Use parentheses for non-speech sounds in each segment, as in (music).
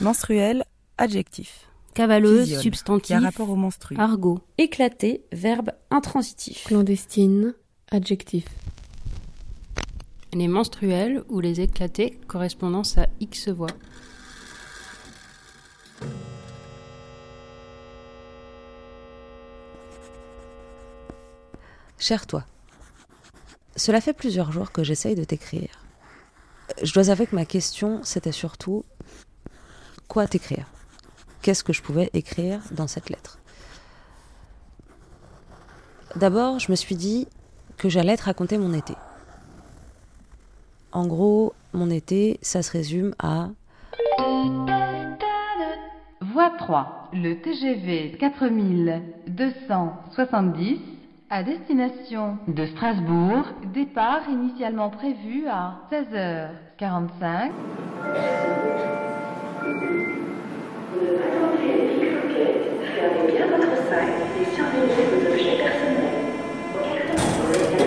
Menstruel, adjectif. Cavaleuse, substantif. Qui a rapport au menstru. Argot. Éclaté, verbe intransitif. Clandestine, adjectif. Les menstruels ou les éclatés, correspondance à X voix. Cher toi, cela fait plusieurs jours que j'essaye de t'écrire. Je dois avouer que ma question, c'était surtout quoi t'écrire? Qu'est-ce que je pouvais écrire dans cette lettre? D'abord, je me suis dit que j'allais te raconter mon été. En gros, mon été, ça se résume à Voie 3, le TGV 4270 à destination de Strasbourg, départ initialement prévu à 16h45.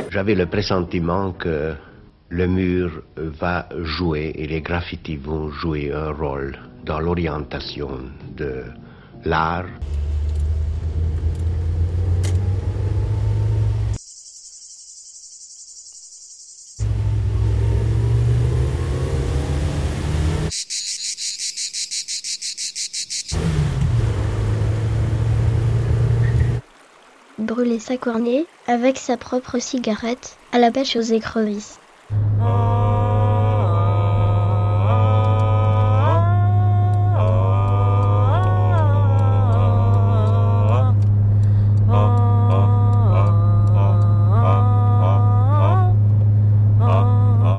J'avais le pressentiment que le mur va jouer et les graffitis vont jouer un rôle dans l'orientation de l'art. Brûler sa cornée avec sa propre cigarette à la pêche aux écrevisses.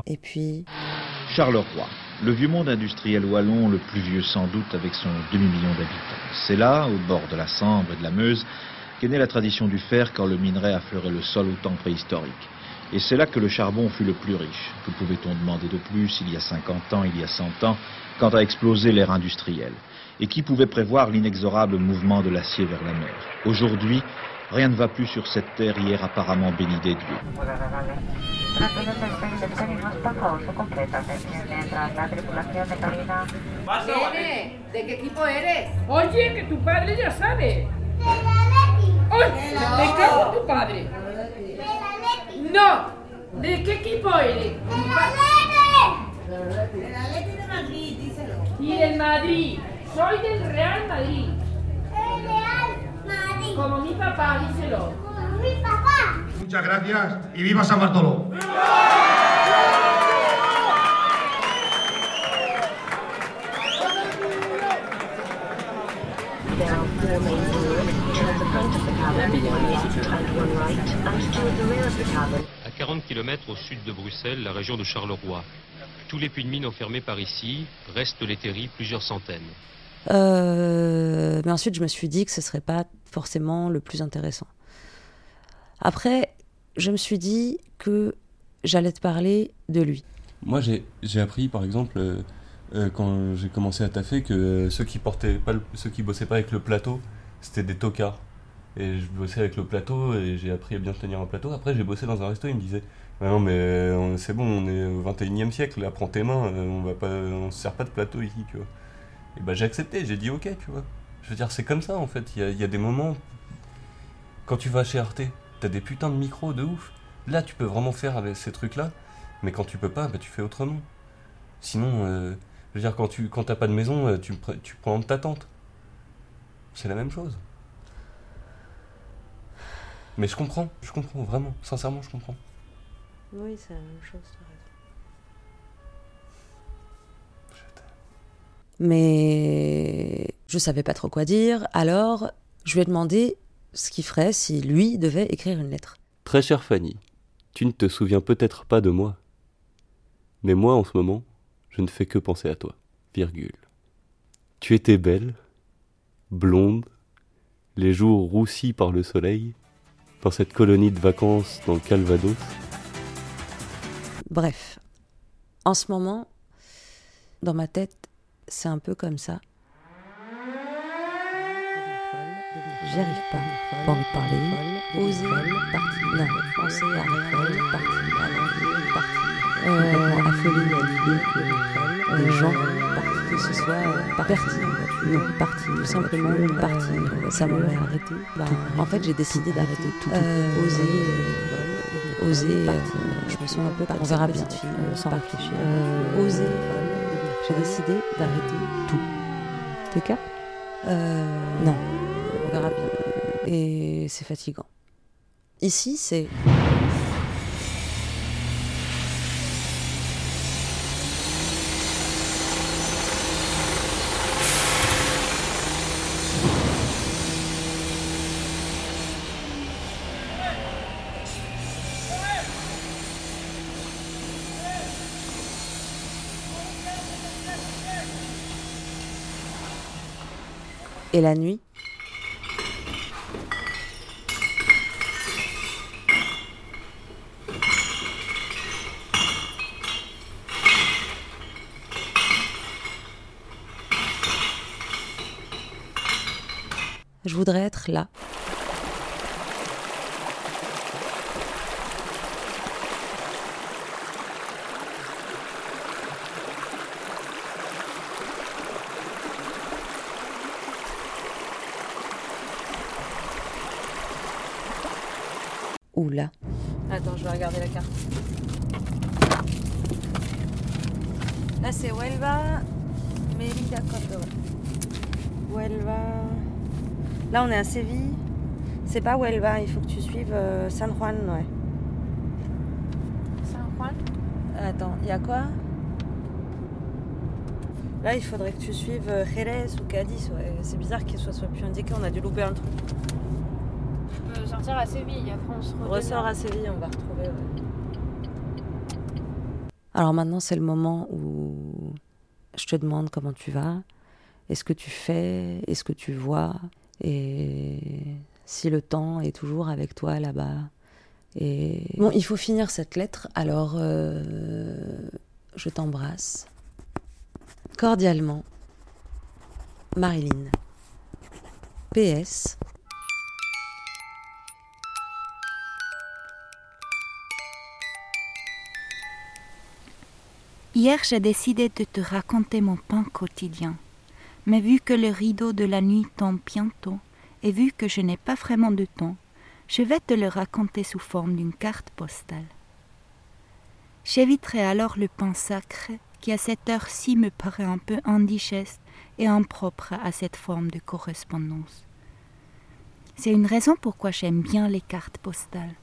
Et puis, Charleroi, le vieux monde industriel wallon, le plus vieux sans doute avec son demi-million d'habitants. C'est là, au bord de la Sambre et de la Meuse, qu'est née la tradition du fer quand le minerai affleurait le sol au temps préhistorique? Et c'est là que le charbon fut le plus riche. Que pouvait-on demander de plus il y a 50 ans, il y a 100 ans, quand a explosé l'ère industrielle? Et qui pouvait prévoir l'inexorable mouvement de l'acier vers la mer? Aujourd'hui, rien ne va plus sur cette terre hier apparemment bénie des dieux. ¿de qué equipo eres? Oye, que tu padre ya sabe. ¡Ay! ¡Me cago en tu padre! ¡No! ¿De qué equipo eres? El Atlético de Madrid, díselo. Y del Madrid. Soy del Real Madrid. El Real Madrid. Como mi papá, díselo. Como mi papá. Muchas gracias y viva San Bartolo. À 40 km au sud de Bruxelles, la région de Charleroi. Tous les puits de mine ont fermé par ici, restent les terris, plusieurs centaines. Euh, mais ensuite, je me suis dit que ce serait pas forcément le plus intéressant. Après, je me suis dit que j'allais te parler de lui. Moi, j'ai j'ai appris, par exemple, euh, euh, quand j'ai commencé à taffer, que ceux qui portaient pas, le- ceux qui bossaient pas avec le plateau, c'était des tocards. Et je bossais avec le plateau et j'ai appris à bien tenir un plateau. Après, j'ai bossé dans un resto, ils me disaient Ouais, Non, mais euh, c'est bon, on est au 21 e siècle, là, prends tes mains, euh, on va pas, on se sert pas de plateau ici, tu vois. Et bah, j'ai accepté, j'ai dit ok, tu vois. Je veux dire, c'est comme ça en fait. Il y a, il des moments, quand tu vas chez Arte, t'as des putains de micros de ouf. Là, tu peux vraiment faire avec ces trucs-là, mais quand tu peux pas, bah, tu fais autrement. Sinon, euh, je veux dire, quand tu quand t'as pas de maison, tu, tu prends ta tente. C'est la même chose. Mais je comprends, je comprends vraiment, sincèrement, je comprends. Oui, c'est la même chose, Mais je savais pas trop quoi dire, alors je lui ai demandé ce qu'il ferait si lui devait écrire une lettre. Très chère Fanny, tu ne te souviens peut-être pas de moi. Mais moi, en ce moment, je ne fais que penser à toi. Virgule. Tu étais belle, blonde, les jours roussis par le soleil, dans cette colonie de vacances dans le Calvados. Bref, en ce moment, dans ma tête, c'est un peu comme ça. J'y arrive pas. Pas envie de parler. Oser. Partir. Non. Penser à. Partir. À l'envie. Partir. Euh, affolée à l'idée que les gens partent. Que ce soit euh, pertinent. Non, parti, tout simplement une partie. ça m'aurait arrêté. Bah, en fait, j'ai décidé d'arrêter tout. Euh, oser, euh, oser. euh, je me sens un peu. On verra bien. euh, sans réfléchir. Euh, oser. J'ai décidé d'arrêter tout. T'es cap? Euh, non, on verra bien. Et c'est fatigant. Ici, c'est. Et la nuit Je voudrais être là. Ou là. Attends, je vais regarder la carte. Là, c'est Huelva, Mérida, Córdoba. Huelva. Là, on est à Séville. C'est pas Huelva, il faut que tu suives euh, San Juan, ouais. San Juan? Attends, il y a quoi? Là, il faudrait que tu suives euh, Jerez ou Cadiz, ouais. C'est bizarre qu'il soit, soit plus indiqué, on a dû louper un truc. Je peux sortir à Séville, après on se ressort à Séville, on va retrouver, ouais. Alors maintenant, c'est le moment où je te demande comment tu vas, est-ce que tu fais, est-ce que tu vois, et si le temps est toujours avec toi là-bas. Et bon, il faut finir cette lettre, alors euh, je t'embrasse cordialement, Marilyn. PS. Hier, j'ai décidé de te raconter mon pain quotidien. Mais vu que le rideau de la nuit tombe bientôt, et vu que je n'ai pas vraiment de temps, je vais te le raconter sous forme d'une carte postale. J'éviterai alors le pain sacré qui à cette heure-ci me paraît un peu indigeste et impropre à cette forme de correspondance. C'est une raison pourquoi j'aime bien les cartes postales.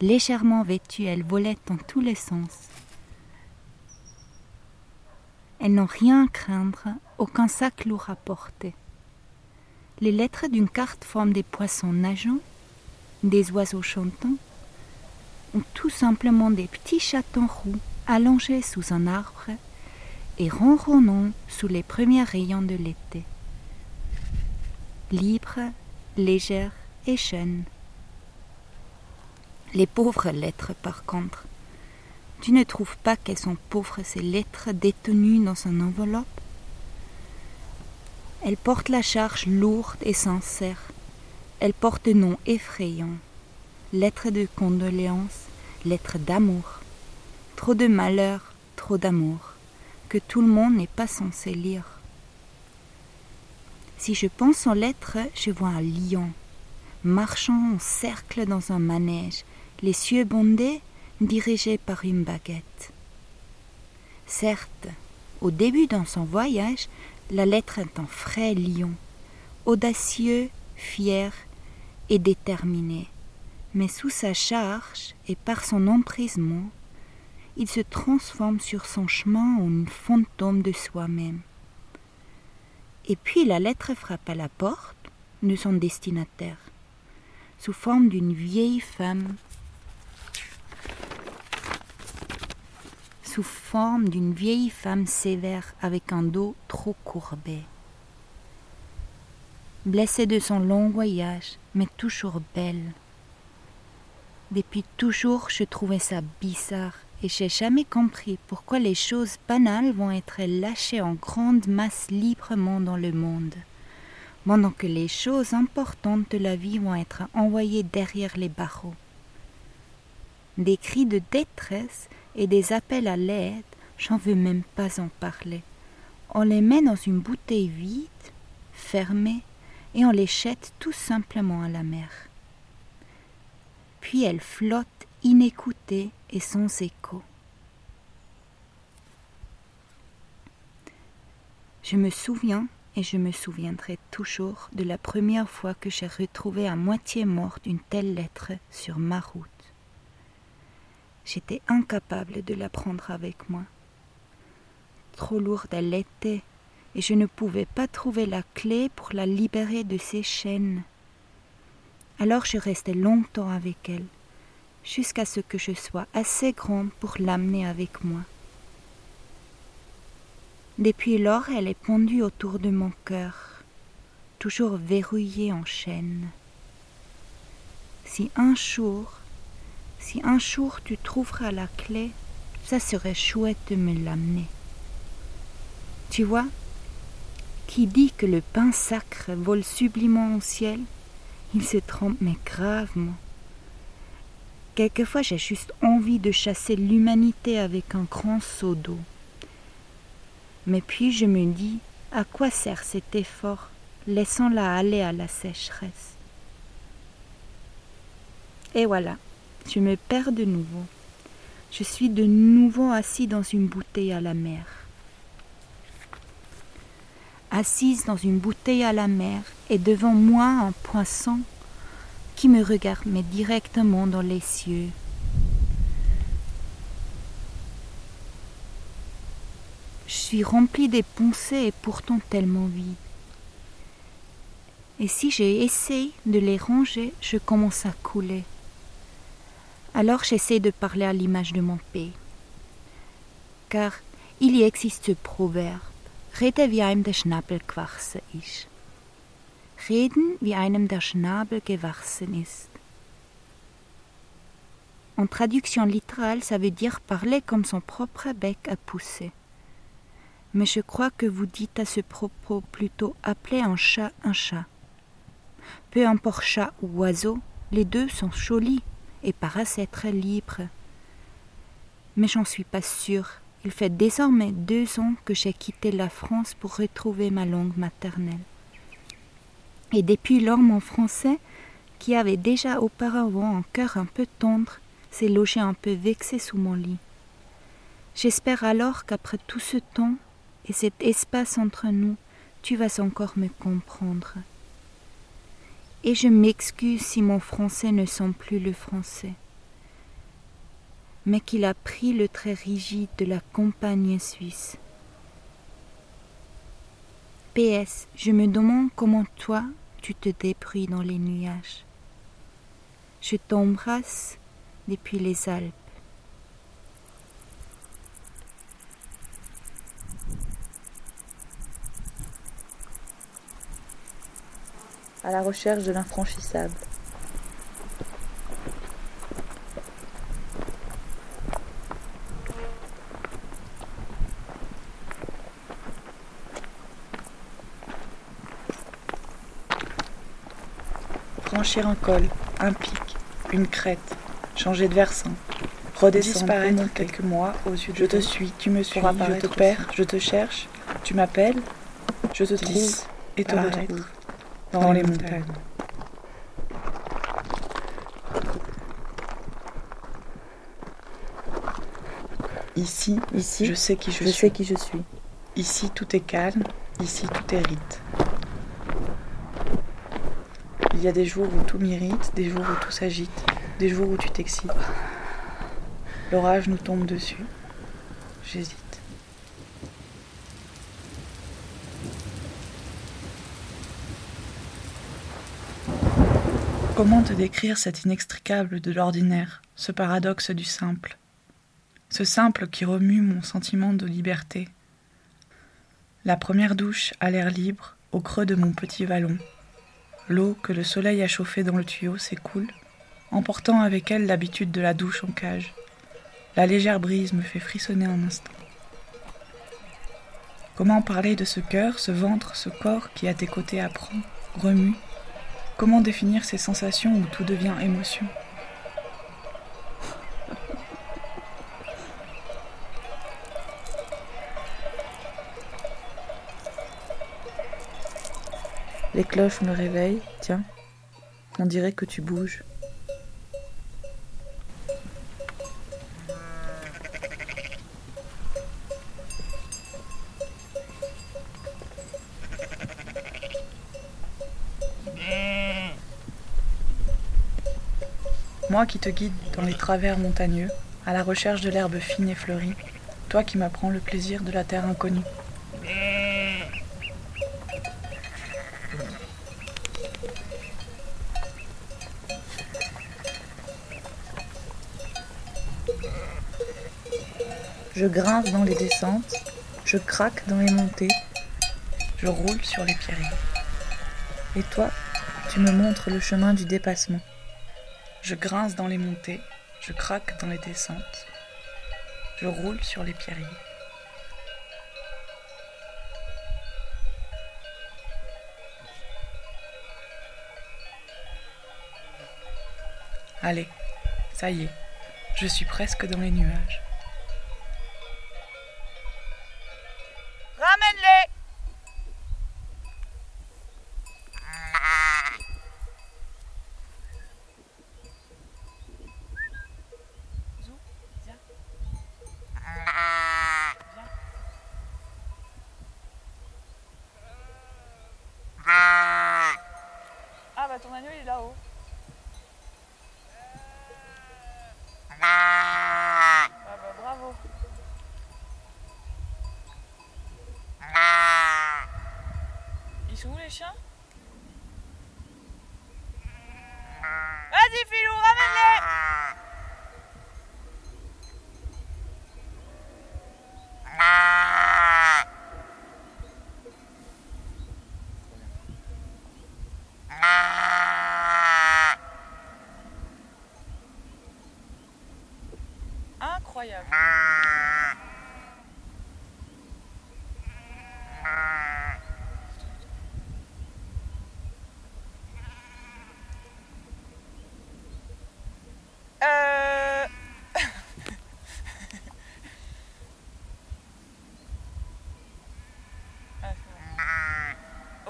Légèrement vêtues, elles volettent dans tous les sens. Elles n'ont rien à craindre, aucun sac lourd à porter. Les lettres d'une carte forment des poissons nageants, des oiseaux chantants, ou tout simplement des petits chatons roux allongés sous un arbre et ronronnant sous les premiers rayons de l'été. Libres, légères et jeunes. Les pauvres lettres, par contre, tu ne trouves pas qu'elles sont pauvres ces lettres détenues dans une enveloppe? Elles portent la charge lourde et sincère. Elles portent des noms effrayants. Lettres de condoléances, lettres d'amour. Trop de malheur, trop d'amour, que tout le monde n'est pas censé lire. Si je pense aux lettres, je vois un lion, marchant en cercle dans un manège, les yeux bondés, dirigé par une baguette. Certes, au début dans son voyage, la lettre est un frais lion, audacieux, fier et déterminé. Mais sous sa charge et par son emprisement, il se transforme sur son chemin en une fantôme de soi-même. Et puis la lettre frappe à la porte de son destinataire, sous forme d'une vieille femme forme d'une vieille femme sévère avec un dos trop courbé. Blessée de son long voyage, mais toujours belle. Depuis toujours, je trouvais ça bizarre et j'ai jamais compris pourquoi les choses banales vont être lâchées en grande masse librement dans le monde, pendant que les choses importantes de la vie vont être envoyées derrière les barreaux. Des cris de détresse et des appels à l'aide, j'en veux même pas en parler. On les met dans une bouteille vide, fermée, et on les jette tout simplement à la mer. Puis elles flottent inécoutées et sans écho. Je me souviens, et je me souviendrai toujours, de la première fois que j'ai retrouvé à moitié morte une telle lettre sur ma route. J'étais incapable de la prendre avec moi. Trop lourde elle était, et je ne pouvais pas trouver la clé pour la libérer de ses chaînes. Alors je restai longtemps avec elle, jusqu'à ce que je sois assez grande pour l'amener avec moi. Depuis lors, elle est pendue autour de mon cœur, toujours verrouillée en chaîne. Si un jour, si un jour tu trouveras la clé, ça serait chouette de me l'amener. Tu vois, qui dit que le pain sacre vole sublimement au ciel, il se trompe mais gravement. Quelquefois j'ai juste envie de chasser l'humanité avec un grand seau d'eau. Mais puis je me dis, à quoi sert cet effort Laissons-la aller à la sécheresse? Et voilà, je me perds de nouveau. Je suis de nouveau assis dans une bouteille à la mer. Assise dans une bouteille à la mer et devant moi un poisson qui me regarde directement dans les cieux. Je suis remplie des pensées et pourtant tellement vide. Et si j'ai essayé de les ranger, je commence à couler. Alors j'essaie de parler à l'image de mon pays. Car il y existe ce proverbe Rede wie einem der Schnabel gewachsen ist. Reden wie einem der Schnabel gewachsen ist. En traduction littérale, ça veut dire parler comme son propre bec a poussé. Mais je crois que vous dites à ce propos plutôt appeler un chat un chat. Peu importe chat ou oiseau, les deux sont jolis et paraissent être libres. Mais j'en suis pas sûre. Il fait désormais deux ans que j'ai quitté la France pour retrouver ma langue maternelle. Et depuis lors, mon français, qui avait déjà auparavant un cœur un peu tendre, s'est logé un peu vexé sous mon lit. J'espère alors qu'après tout ce temps et cet espace entre nous, tu vas encore me comprendre. Et je m'excuse si mon français ne sent plus le français, mais qu'il a pris le trait rigide de la compagnie suisse. PS, je me demande comment toi tu te débrouilles dans les nuages. Je t'embrasse depuis les Alpes. À la recherche de l'infranchissable. Franchir un col, un pic, une crête, changer de versant, redescendre disparaître. quelques mois aux yeux de Je te suis, tu me suis, je te perds, je te cherche, tu m'appelles, je te trouve et te retrouve dans les montagnes. Ici, ici, je sais qui je, je suis. sais qui je suis. Ici, tout est calme. Ici, tout est rite. Il y a des jours où tout m'irrite, des jours où tout s'agite, des jours où tu t'excites. L'orage nous tombe dessus. J'hésite. Comment te décrire cet inextricable de l'ordinaire, ce paradoxe du simple? Ce simple qui remue mon sentiment de liberté. La première douche à l'air libre, au creux de mon petit vallon. L'eau que le soleil a chauffée dans le tuyau s'écoule, emportant avec elle l'habitude de la douche en cage. La légère brise me fait frissonner un instant. Comment parler de ce cœur, ce ventre, ce corps qui à tes côtés apprend, remue, Comment définir ces sensations où tout devient émotion Les cloches me réveillent, tiens, on dirait que tu bouges. Moi qui te guide dans les travers montagneux, à la recherche de l'herbe fine et fleurie, toi qui m'apprends le plaisir de la terre inconnue. Je grince dans les descentes, je craque dans les montées, je roule sur les pierreries. Et toi, tu me montres le chemin du dépassement. Je grince dans les montées, je craque dans les descentes, je roule sur les pierreries. Allez, ça y est, je suis presque dans les nuages. Ramène-les Ah bah ton agneau il est là-haut. Ah bah bravo. Ils sont où les chiens? Vas-y, Filou, ramène-les Incroyable.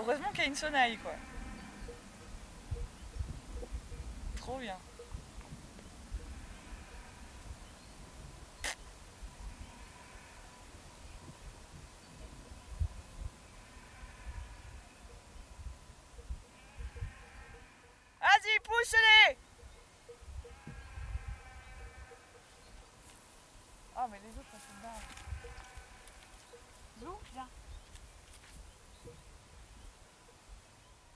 Heureusement qu'il y a une sonaille, quoi. Trop bien. Vas-y, pousse-les Ah, mais les autres, se barre. Zou, viens.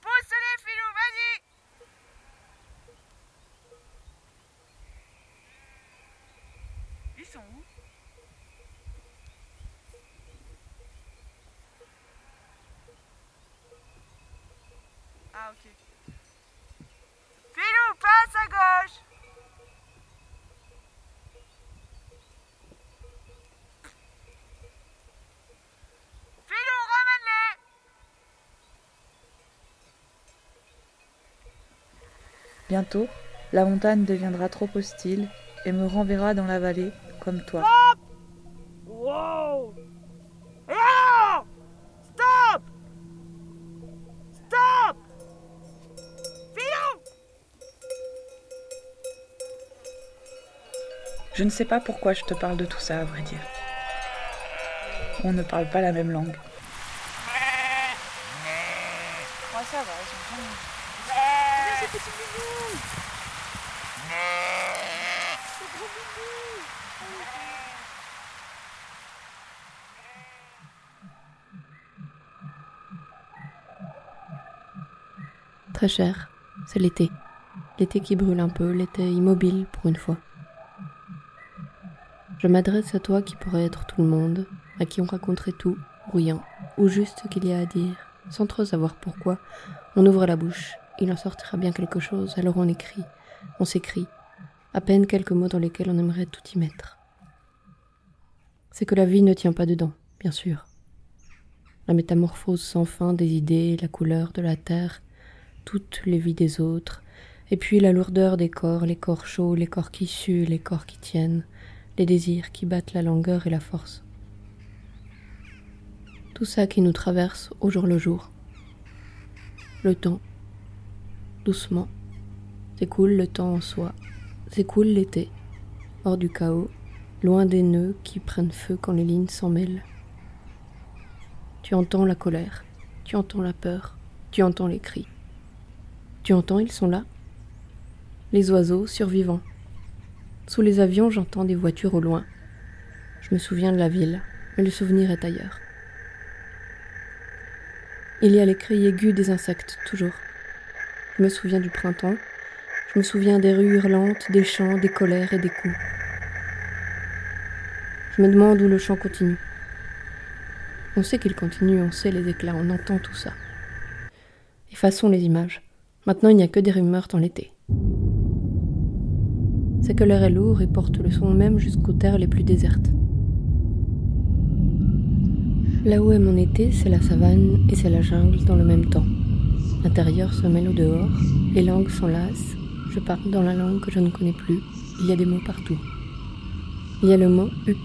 Pousse-les, Filou, vas-y Ils où Ah, ok. Filou, passe à gauche. Filou, ramène-les. Bientôt, la montagne deviendra trop hostile et me renverra dans la vallée comme toi. Wow Et alors Stop Stop Filou Je ne sais pas pourquoi je te parle de tout ça, à vrai dire. On ne parle pas la même langue. Moi, ça va, ils sont bien. ces petits bisous Très cher, c'est l'été. L'été qui brûle un peu, l'été immobile pour une fois. Je m'adresse à toi qui pourrais être tout le monde, à qui on raconterait tout, ou rien, ou juste ce qu'il y a à dire, sans trop savoir pourquoi. On ouvre la bouche, il en sortira bien quelque chose, alors on écrit, on s'écrit, à peine quelques mots dans lesquels on aimerait tout y mettre. C'est que la vie ne tient pas dedans, bien sûr. La métamorphose sans fin des idées, la couleur de la terre, toutes les vies des autres, et puis la lourdeur des corps, les corps chauds, les corps qui suent, les corps qui tiennent, les désirs qui battent la langueur et la force. Tout ça qui nous traverse au jour le jour. le temps. Doucement. S'écoule le temps en soi. S'écoule l'été. Hors du chaos. Loin des nœuds qui prennent feu quand les lignes s'en mêlent. Tu entends la colère. Tu entends la peur. Tu entends les cris. Tu entends, ils sont là. Les oiseaux survivants. Sous les avions, j'entends des voitures au loin. Je me souviens de la ville, mais le souvenir est ailleurs. Il y a les cris aigus des insectes, toujours. Je me souviens du printemps. Je me souviens des rues hurlantes, des chants, des colères et des coups. Je me demande où le chant continue. On sait qu'il continue, on sait les éclats, on entend tout ça. Effaçons les images. Maintenant, il n'y a que des rumeurs dans l'été. C'est que l'air est lourd et porte le son même jusqu'aux terres les plus désertes. Là où est mon été, c'est la savane et c'est la jungle dans le même temps. L'intérieur se mêle au dehors, les langues s'enlacent, je parle dans la langue que je ne connais plus, il y a des mots partout. Il y a le mot hup,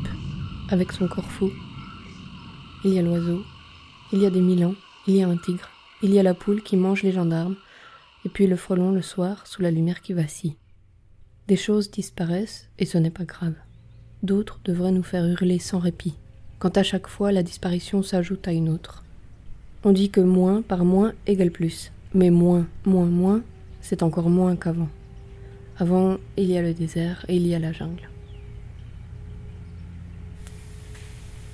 avec son corps fou. Il y a l'oiseau, il y a des milans, il y a un tigre, il y a la poule qui mange les gendarmes, et puis le frelon le soir sous la lumière qui vacille. Des choses disparaissent et ce n'est pas grave. D'autres devraient nous faire hurler sans répit quand à chaque fois la disparition s'ajoute à une autre. On dit que moins par moins égale plus, mais moins, moins, moins, c'est encore moins qu'avant. Avant, il y a le désert et il y a la jungle.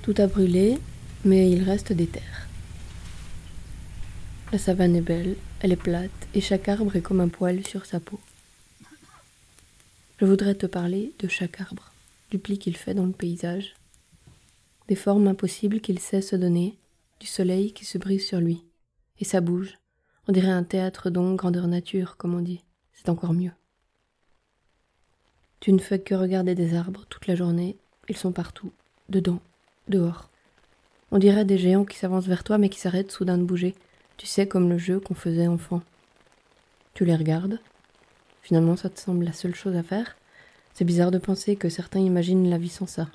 Tout a brûlé, mais il reste des terres. La savane est belle, elle est plate, et chaque arbre est comme un poil sur sa peau. Je voudrais te parler de chaque arbre, du pli qu'il fait dans le paysage, des formes impossibles qu'il sait se donner, du soleil qui se brise sur lui. Et ça bouge. On dirait un théâtre dont grandeur nature, comme on dit. C'est encore mieux. Tu ne fais que regarder des arbres toute la journée. Ils sont partout, dedans, dehors. On dirait des géants qui s'avancent vers toi mais qui s'arrêtent soudain de bouger. Tu sais, comme le jeu qu'on faisait enfant. Tu les regardes. Finalement, ça te semble la seule chose à faire. C'est bizarre de penser que certains imaginent la vie sans ça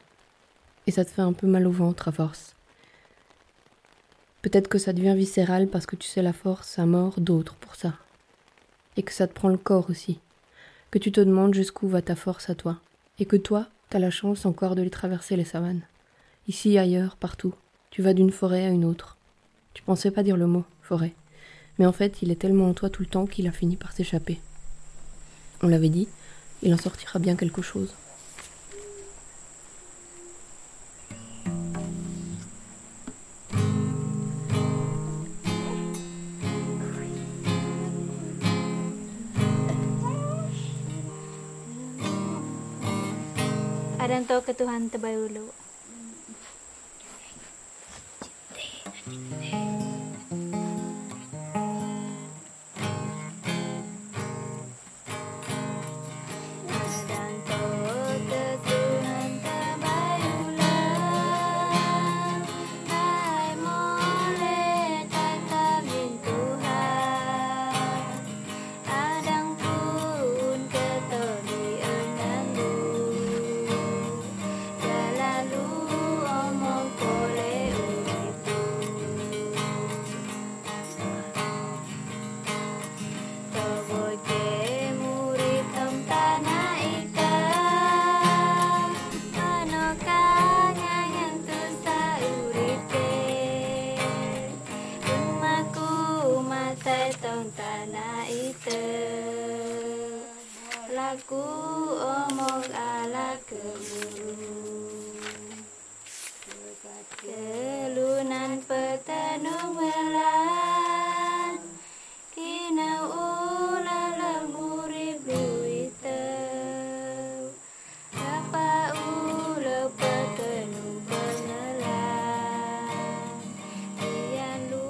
et ça te fait un peu mal au ventre à force. Peut-être que ça devient viscéral parce que tu sais la force à mort d'autres pour ça. Et que ça te prend le corps aussi. Que tu te demandes jusqu'où va ta force à toi. Et que toi, t'as la chance encore de les traverser les savanes. Ici, ailleurs, partout. Tu vas d'une forêt à une autre. Tu pensais pas dire le mot, Mais en fait, il est tellement en toi tout le temps qu'il a fini par s'échapper. On l'avait dit, il en sortira bien quelque chose.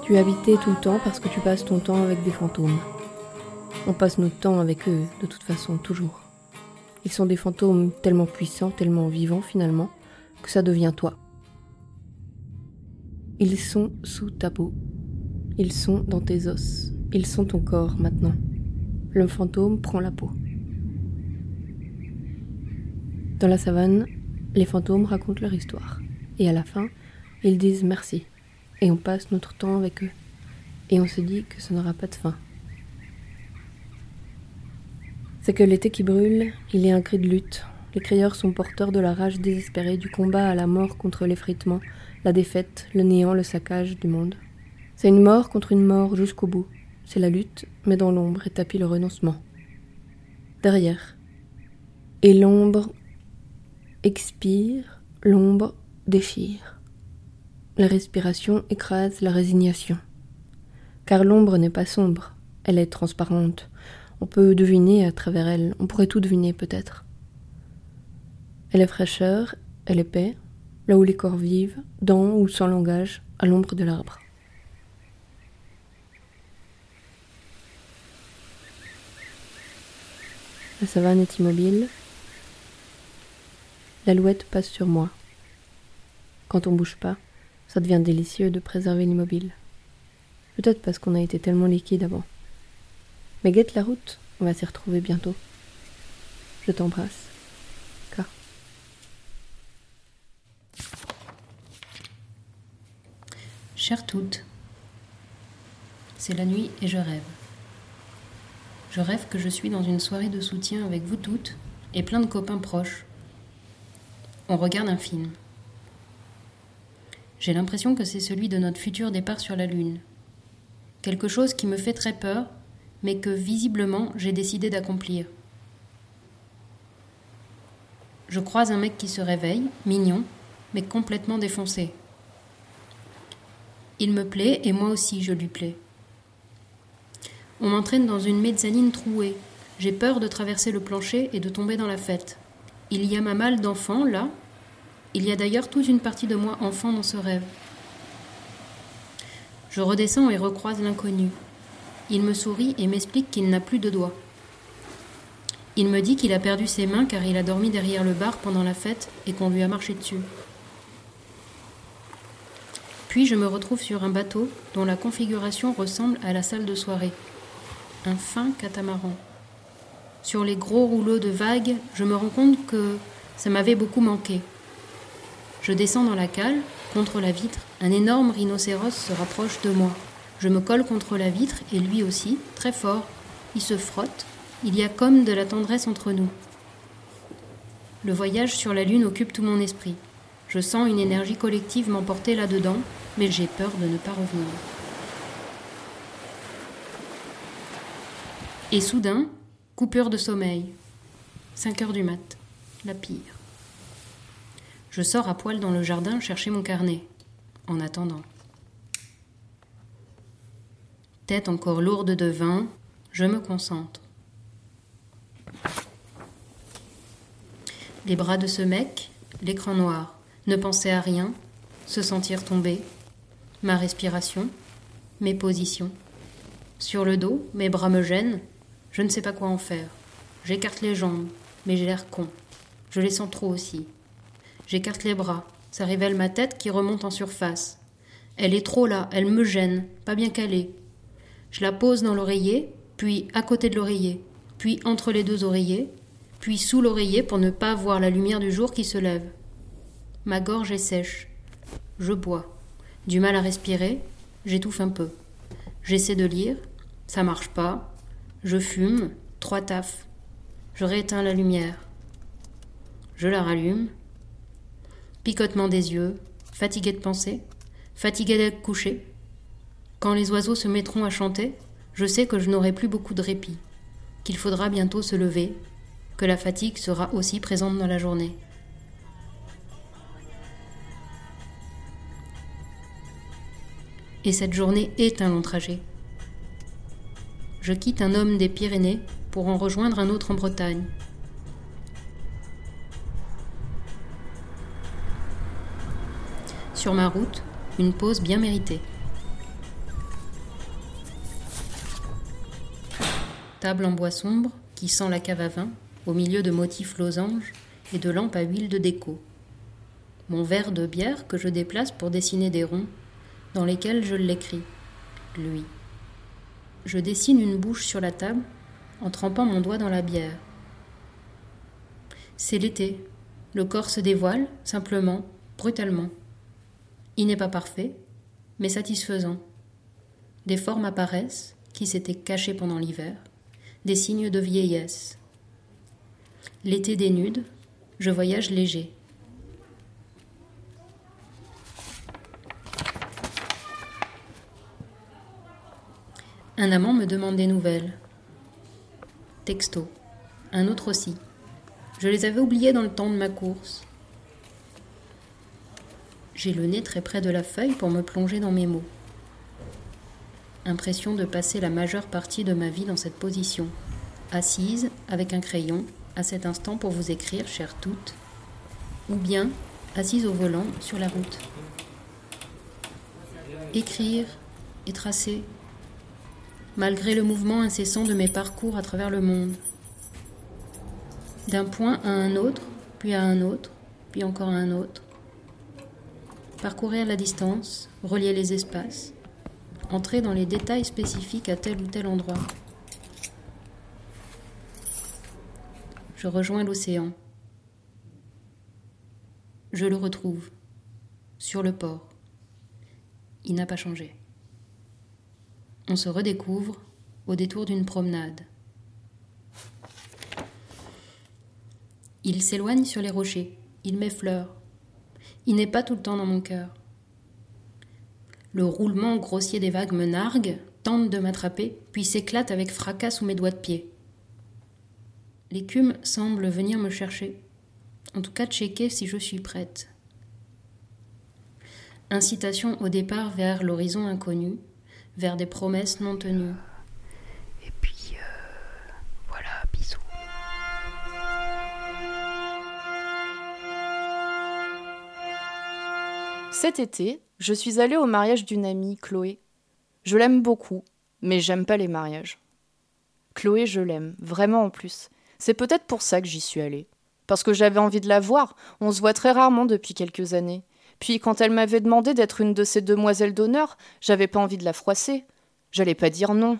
Tu habitais tout le temps parce que tu passes ton temps avec des fantômes. On passe notre temps avec eux, de toute façon, toujours. Ils sont des fantômes tellement puissants, tellement vivants finalement, que ça devient toi. Ils sont sous ta peau. Ils sont dans tes os. Ils sont ton corps maintenant. Le fantôme prend la peau. Dans la savane, les fantômes racontent leur histoire. Et à la fin, ils disent merci et on passe notre temps avec eux. et on se dit que ça n'aura pas de fin. C'est que l'été qui brûle, il y a un cri de lutte. Les crieurs sont porteurs de la rage désespérée du combat à la mort contre l'effritement, la défaite, le néant, le saccage du monde. C'est une mort contre une mort jusqu'au bout. C'est la lutte, mais dans l'ombre et tapis le renoncement. Derrière. Et l'ombre expire, l'ombre déchire. La respiration écrase la résignation. Car l'ombre n'est pas sombre, elle est transparente. On peut deviner à travers elle, on pourrait tout deviner peut-être. Elle est fraîcheur, elle est paix, là où les corps vivent, dans ou sans langage, à l'ombre de l'arbre. La savane est immobile. L'alouette passe sur moi. Quand on bouge pas, ça devient délicieux de préserver l'immobile. Peut-être parce qu'on a été tellement liquide avant. Mais guette la route, on va s'y retrouver bientôt. Je t'embrasse. K. Chère toute, c'est la nuit et je rêve. Je rêve que je suis dans une soirée de soutien avec vous toutes et plein de copains proches. On regarde un film. J'ai l'impression que c'est celui de notre futur départ sur la Lune. Quelque chose qui me fait très peur, mais que visiblement j'ai décidé d'accomplir. Je croise un mec qui se réveille, mignon, mais complètement défoncé. Il me plaît et moi aussi je lui plais. On m'entraîne dans une mezzanine trouée. J'ai peur de traverser le plancher et de tomber dans la fête. Il y a ma malle d'enfant, là. Il y a d'ailleurs toute une partie de moi enfant dans ce rêve. Je redescends et recroise l'inconnu. Il me sourit et m'explique qu'il n'a plus de doigts. Il me dit qu'il a perdu ses mains car il a dormi derrière le bar pendant la fête et qu'on lui a marché dessus. Puis je me retrouve sur un bateau dont la configuration ressemble à la salle de soirée. Un fin catamaran. Sur les gros rouleaux de vagues, je me rends compte que ça m'avait beaucoup manqué. Je descends dans la cale, contre la vitre, un énorme rhinocéros se rapproche de moi. Je me colle contre la vitre et lui aussi, très fort. Il se frotte. Il y a comme de la tendresse entre nous. Le voyage sur la Lune occupe tout mon esprit. Je sens une énergie collective m'emporter là-dedans, mais j'ai peur de ne pas revenir. Et soudain, coupure de sommeil. 5 heures du mat. La pire. Je sors à poil dans le jardin chercher mon carnet. En attendant. Tête encore lourde de vin, je me concentre. Les bras de ce mec, l'écran noir, ne penser à rien, se sentir tomber, ma respiration, mes positions. Sur le dos, mes bras me gênent, je ne sais pas quoi en faire. J'écarte les jambes, mais j'ai l'air con. Je les sens trop aussi. J'écarte les bras, ça révèle ma tête qui remonte en surface. Elle est trop là, elle me gêne, pas bien calée. Je la pose dans l'oreiller, puis à côté de l'oreiller, puis entre les deux oreillers, puis sous l'oreiller pour ne pas voir la lumière du jour qui se lève. Ma gorge est sèche. Je bois. Du mal à respirer, j'étouffe un peu. J'essaie de lire, ça marche pas. Je fume, trois taffes. Je rééteins la lumière. Je la rallume. Picotement des yeux, fatigué de penser, fatigué d'être couché. Quand les oiseaux se mettront à chanter, je sais que je n'aurai plus beaucoup de répit, qu'il faudra bientôt se lever, que la fatigue sera aussi présente dans la journée. Et cette journée est un long trajet. Je quitte un homme des Pyrénées pour en rejoindre un autre en Bretagne. Sur ma route, une pause bien méritée. Table en bois sombre qui sent la cave à vin, au milieu de motifs losanges et de lampes à huile de déco. Mon verre de bière que je déplace pour dessiner des ronds, dans lesquels je l'écris, lui. Je dessine une bouche sur la table en trempant mon doigt dans la bière. C'est l'été. Le corps se dévoile, simplement, brutalement. Il n'est pas parfait, mais satisfaisant. Des formes apparaissent qui s'étaient cachées pendant l'hiver, des signes de vieillesse. L'été dénude, je voyage léger. Un amant me demande des nouvelles. Texto. Un autre aussi. Je les avais oubliés dans le temps de ma course. J'ai le nez très près de la feuille pour me plonger dans mes mots. Impression de passer la majeure partie de ma vie dans cette position, assise avec un crayon à cet instant pour vous écrire, chères toutes, ou bien assise au volant sur la route. Écrire et tracer, malgré le mouvement incessant de mes parcours à travers le monde. D'un point à un autre, puis à un autre, puis encore à un autre. Parcourir la distance, relier les espaces, entrer dans les détails spécifiques à tel ou tel endroit. Je rejoins l'océan. Je le retrouve sur le port. Il n'a pas changé. On se redécouvre au détour d'une promenade. Il s'éloigne sur les rochers, il m'effleure. Il n'est pas tout le temps dans mon cœur. Le roulement grossier des vagues me nargue, tente de m'attraper, puis s'éclate avec fracas sous mes doigts de pied. L'écume semble venir me chercher, en tout cas checker si je suis prête. Incitation au départ vers l'horizon inconnu, vers des promesses non tenues. Cet été, je suis allée au mariage d'une amie, Chloé. Je l'aime beaucoup, mais j'aime pas les mariages. Chloé, je l'aime, vraiment en plus. C'est peut-être pour ça que j'y suis allée. Parce que j'avais envie de la voir, on se voit très rarement depuis quelques années. Puis quand elle m'avait demandé d'être une de ses demoiselles d'honneur, j'avais pas envie de la froisser. J'allais pas dire non.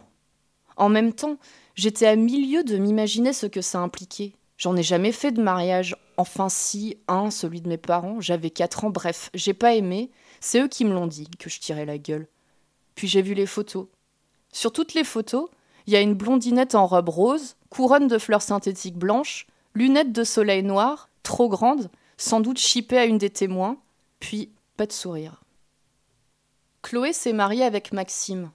En même temps, j'étais à milieu de m'imaginer ce que ça impliquait. J'en ai jamais fait de mariage. Enfin si, un, celui de mes parents, j'avais quatre ans, bref, j'ai pas aimé. C'est eux qui me l'ont dit, que je tirais la gueule. Puis j'ai vu les photos. Sur toutes les photos, il y a une blondinette en robe rose, couronne de fleurs synthétiques blanches, lunettes de soleil noir, trop grandes, sans doute chippée à une des témoins, puis pas de sourire. Chloé s'est mariée avec Maxime.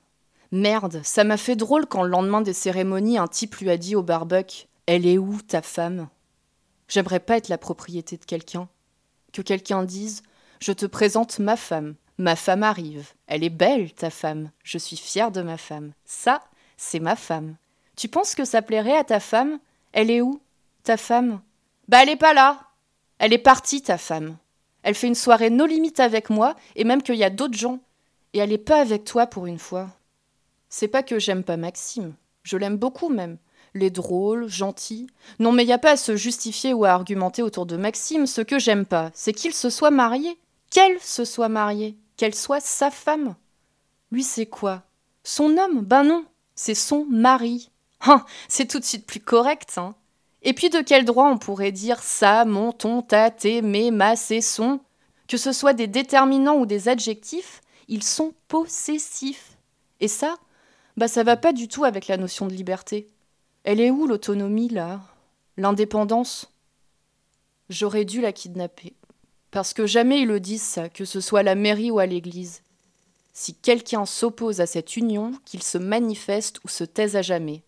Merde, ça m'a fait drôle quand le lendemain des cérémonies, un type lui a dit au barbecue Elle est où ta femme? J'aimerais pas être la propriété de quelqu'un. Que quelqu'un dise Je te présente ma femme. Ma femme arrive. Elle est belle, ta femme. Je suis fière de ma femme. Ça, c'est ma femme. Tu penses que ça plairait à ta femme? Elle est où Ta femme? Bah, elle est pas là. Elle est partie, ta femme. Elle fait une soirée no limite avec moi, et même qu'il y a d'autres gens. Et elle est pas avec toi pour une fois. C'est pas que j'aime pas Maxime. Je l'aime beaucoup même. Les drôles, gentil. Non, mais y a pas à se justifier ou à argumenter autour de Maxime. Ce que j'aime pas, c'est qu'il se soit marié. Qu'elle se soit mariée. Qu'elle soit sa femme. Lui, c'est quoi? Son homme? Ben non, c'est son mari. Hein, c'est tout de suite plus correct, hein. Et puis de quel droit on pourrait dire ça, mon, ton, ta, tes, mes, ma, c'est son? Que ce soit des déterminants ou des adjectifs, ils sont possessifs. Et ça, bah ça va pas du tout avec la notion de liberté. Elle est où l'autonomie là? L'indépendance? J'aurais dû la kidnapper. Parce que jamais ils le disent ça, que ce soit à la mairie ou à l'église. Si quelqu'un s'oppose à cette union, qu'il se manifeste ou se taise à jamais.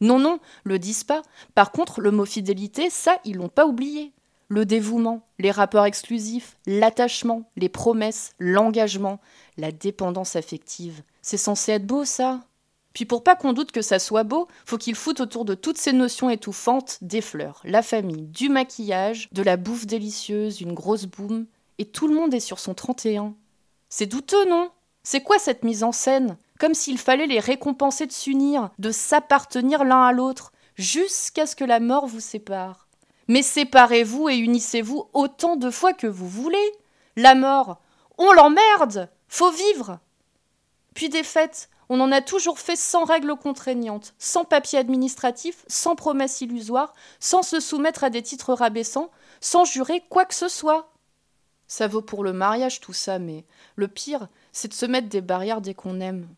Non, non, le disent pas. Par contre, le mot fidélité, ça, ils l'ont pas oublié. Le dévouement, les rapports exclusifs, l'attachement, les promesses, l'engagement, la dépendance affective. C'est censé être beau, ça puis pour pas qu'on doute que ça soit beau, faut qu'il foute autour de toutes ces notions étouffantes des fleurs, la famille, du maquillage, de la bouffe délicieuse, une grosse boum, et tout le monde est sur son 31. C'est douteux, non? C'est quoi cette mise en scène? Comme s'il fallait les récompenser de s'unir, de s'appartenir l'un à l'autre, jusqu'à ce que la mort vous sépare. Mais séparez-vous et unissez-vous autant de fois que vous voulez. La mort, on l'emmerde Faut vivre Puis des fêtes, on en a toujours fait sans règles contraignantes, sans papier administratif, sans promesses illusoires, sans se soumettre à des titres rabaissants, sans jurer quoi que ce soit. Ça vaut pour le mariage tout ça, mais le pire, c'est de se mettre des barrières dès qu'on aime.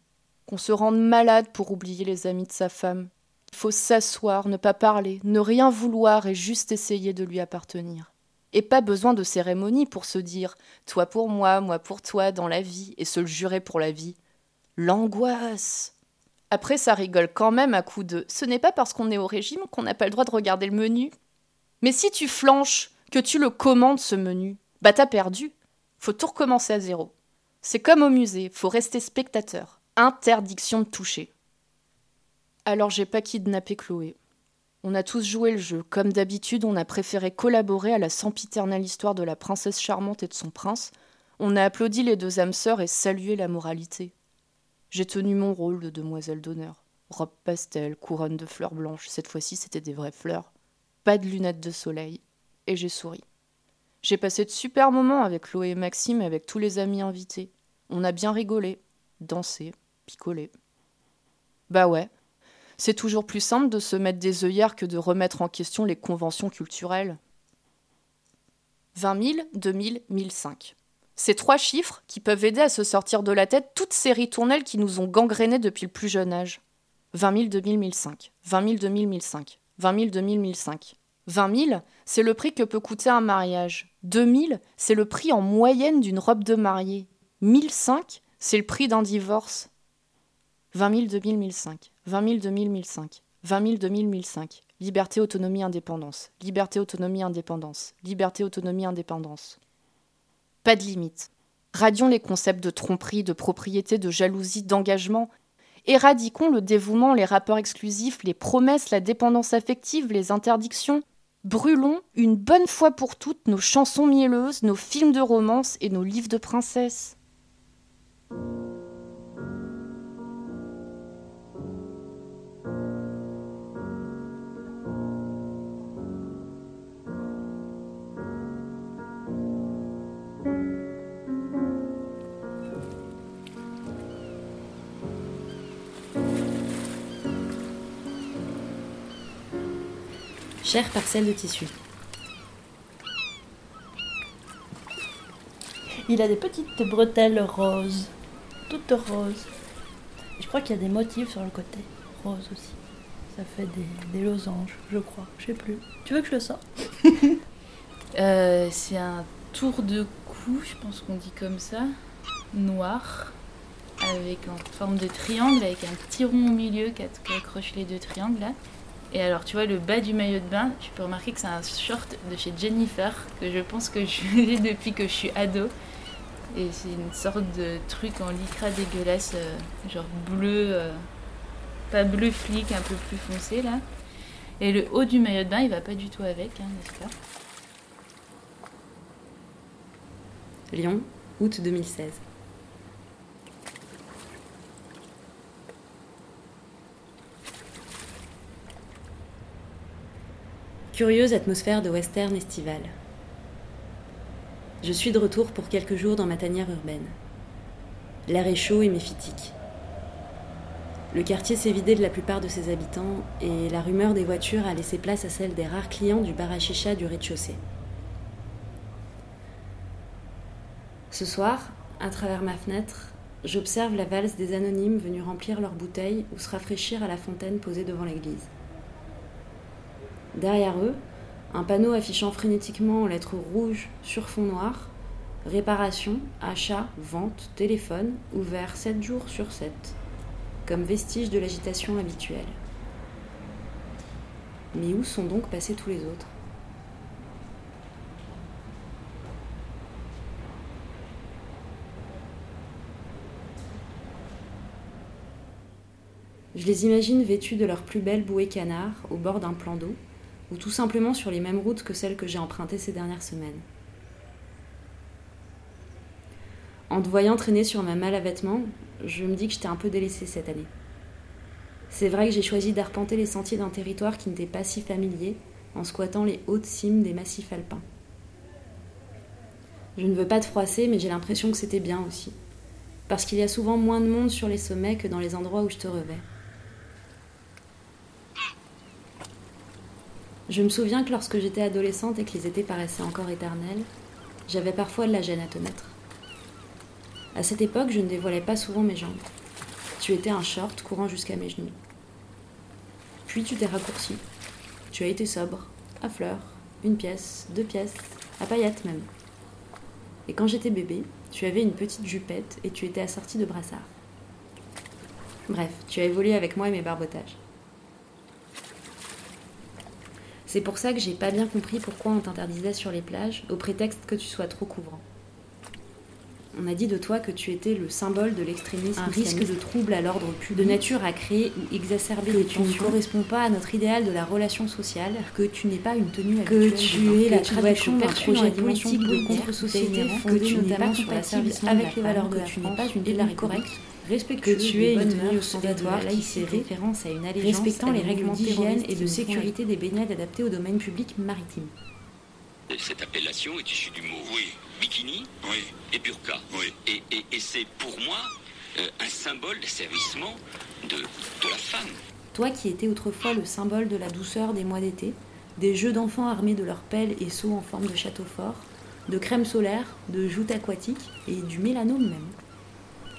qu'on se rende malade pour oublier les amis de sa femme. Il faut s'asseoir, ne pas parler, ne rien vouloir et juste essayer de lui appartenir. Et pas besoin de cérémonie pour se dire toi pour moi, moi pour toi dans la vie et se le jurer pour la vie. L'angoisse. Après, ça rigole quand même à coup de ce n'est pas parce qu'on est au régime qu'on n'a pas le droit de regarder le menu. Mais si tu flanches, que tu le commandes ce menu, bah t'as perdu. Faut tout recommencer à zéro. C'est comme au musée, faut rester spectateur. Interdiction de toucher. Alors j'ai pas kidnappé Chloé. On a tous joué le jeu. Comme d'habitude, on a préféré collaborer à la sempiternelle histoire de la princesse charmante et de son prince. On a applaudi les deux âmes sœurs et salué la moralité. J'ai tenu mon rôle de demoiselle d'honneur. Robe pastel, couronne de fleurs blanches, cette fois-ci c'était des vraies fleurs. Pas de lunettes de soleil. Et j'ai souri. J'ai passé de super moments avec Chloé et Maxime et avec tous les amis invités. On a bien rigolé, dansé, picolé. Bah ouais, c'est toujours plus simple de se mettre des œillères que de remettre en question les conventions culturelles. 20 000, 2000, 1005. Ces trois chiffres qui peuvent aider à se sortir de la tête toutes ces ritournelles qui nous ont gangrénés depuis le plus jeune âge. 20 000, 2000, 1005. 20 000, 2000, 1005. 20 000, 2000, 1005. 20 000, c'est le prix que peut coûter un mariage. 2000, c'est le prix en moyenne d'une robe de mariée. 1005, c'est le prix d'un divorce. 20 000, 2000, 1005. 20 000, 2000, 1005. 20 000, 2000, 1005. Liberté, autonomie, indépendance. Liberté, autonomie, indépendance. Liberté, autonomie, indépendance. Pas de limite. Radions les concepts de tromperie, de propriété, de jalousie, d'engagement. Éradiquons le dévouement, les rapports exclusifs, les promesses, la dépendance affective, les interdictions. Brûlons une bonne fois pour toutes nos chansons mielleuses, nos films de romance et nos livres de princesses. Chère parcelle de tissu. Il a des petites bretelles roses, toutes roses. Je crois qu'il y a des motifs sur le côté, rose aussi. Ça fait des, losanges, je crois. Je sais plus. Tu veux que je le sorte? (laughs) Euh, c'est un tour de cou, je pense qu'on dit comme ça, noir, avec en forme de triangle, avec un petit rond au milieu qui accroche les deux triangles là. Et alors, tu vois, le bas du maillot de bain, tu peux remarquer que c'est un short de chez Jennifer, que je pense que je (laughs) depuis que je suis ado. Et c'est une sorte de truc en lycra dégueulasse, euh, genre bleu, euh, pas bleu flic, un peu plus foncé là. Et le haut du maillot de bain, il va pas du tout avec, hein, n'est-ce pas? Lyon, août 2016. Curieuse atmosphère de western estival. Je suis de retour pour quelques jours dans ma tanière urbaine. L'air est chaud et méphitique. Le quartier s'est vidé de la plupart de ses habitants et la rumeur des voitures a laissé place à celle des rares clients du bar du rez-de-chaussée. Ce soir, à travers ma fenêtre, j'observe la valse des anonymes venus remplir leurs bouteilles ou se rafraîchir à la fontaine posée devant l'église. Derrière eux, un panneau affichant frénétiquement en lettres rouges sur fond noir Réparation, achat, vente, téléphone, ouvert 7 jours sur 7, comme vestige de l'agitation habituelle. Mais où sont donc passés tous les autres? Je les imagine vêtus de leur plus belle bouée canard au bord d'un plan d'eau, ou tout simplement sur les mêmes routes que celles que j'ai empruntées ces dernières semaines. En te voyant traîner sur ma malle à vêtements, je me dis que j'étais un peu délaissée cette année. C'est vrai que j'ai choisi d'arpenter les sentiers d'un territoire qui n'était pas si familier, en squattant les hautes cimes des massifs alpins. Je ne veux pas te froisser, mais j'ai l'impression que c'était bien aussi, parce qu'il y a souvent moins de monde sur les sommets que dans les endroits où je te revais. Je me souviens que lorsque j'étais adolescente et que les étés paraissaient encore éternels, j'avais parfois de la gêne à te mettre. À cette époque, je ne dévoilais pas souvent mes jambes. Tu étais un short courant jusqu'à mes genoux. Puis tu t'es raccourci. Tu as été sobre, à fleurs, une pièce, deux pièces, à paillettes même. Et quand j'étais bébé, tu avais une petite jupette et tu étais assorti de brassards. Bref, tu as évolué avec moi et mes barbotages. C'est pour ça que j'ai pas bien compris pourquoi on t'interdisait sur les plages, au prétexte que tu sois trop couvrant. On a dit de toi que tu étais le symbole de l'extrémisme, un risque de trouble à l'ordre public, de nature à créer ou exacerber que tu ne corresponds pas à notre idéal de la relation sociale, que tu n'es pas une tenue que tu es la traduction d'un projet politique de contre-société que tu n'es pas compatible avec les valeurs que tu n'es pas une tenue correcte respectueux que tu es une tenue ostentatoire qui fait référence à une allégeance respectant les règlements d'hygiène et de sécurité des baignades adaptées au domaine public maritime. Cette appellation est issue du mot oui. bikini et burqa. Et, et- et c'est pour moi euh, un symbole d'asservissement de, de la femme. Toi qui étais autrefois le symbole de la douceur des mois d'été, des jeux d'enfants armés de leurs pelles et seaux en forme de château fort, de crème solaire, de joutes aquatiques et du mélanome même.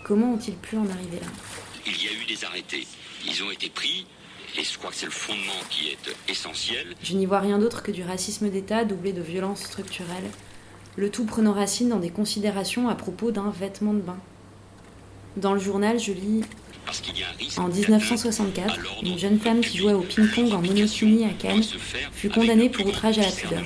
Comment ont-ils pu en arriver là Il y a eu des arrêtés. Ils ont été pris, et je crois que c'est le fondement qui est essentiel. Je n'y vois rien d'autre que du racisme d'État doublé de violences structurelles, le tout prenant racine dans des considérations à propos d'un vêtement de bain. Dans le journal, je lis En 1964, une jeune femme qui jouait au ping-pong en monokini à Cannes fut condamnée pour outrage à la pudeur.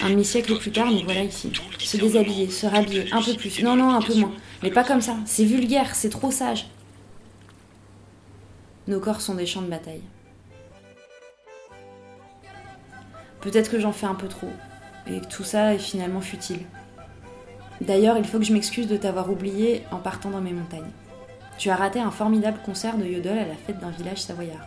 Un demi-siècle plus tard, nous voilà ici. Se déshabiller, se rhabiller, un peu plus. Non, non, un peu moins. Mais pas comme ça. C'est vulgaire, c'est trop sage. Nos corps sont des champs de bataille. Peut-être que j'en fais un peu trop, et que tout ça est finalement futile. D'ailleurs, il faut que je m'excuse de t'avoir oublié en partant dans mes montagnes. Tu as raté un formidable concert de yodel à la fête d'un village savoyard.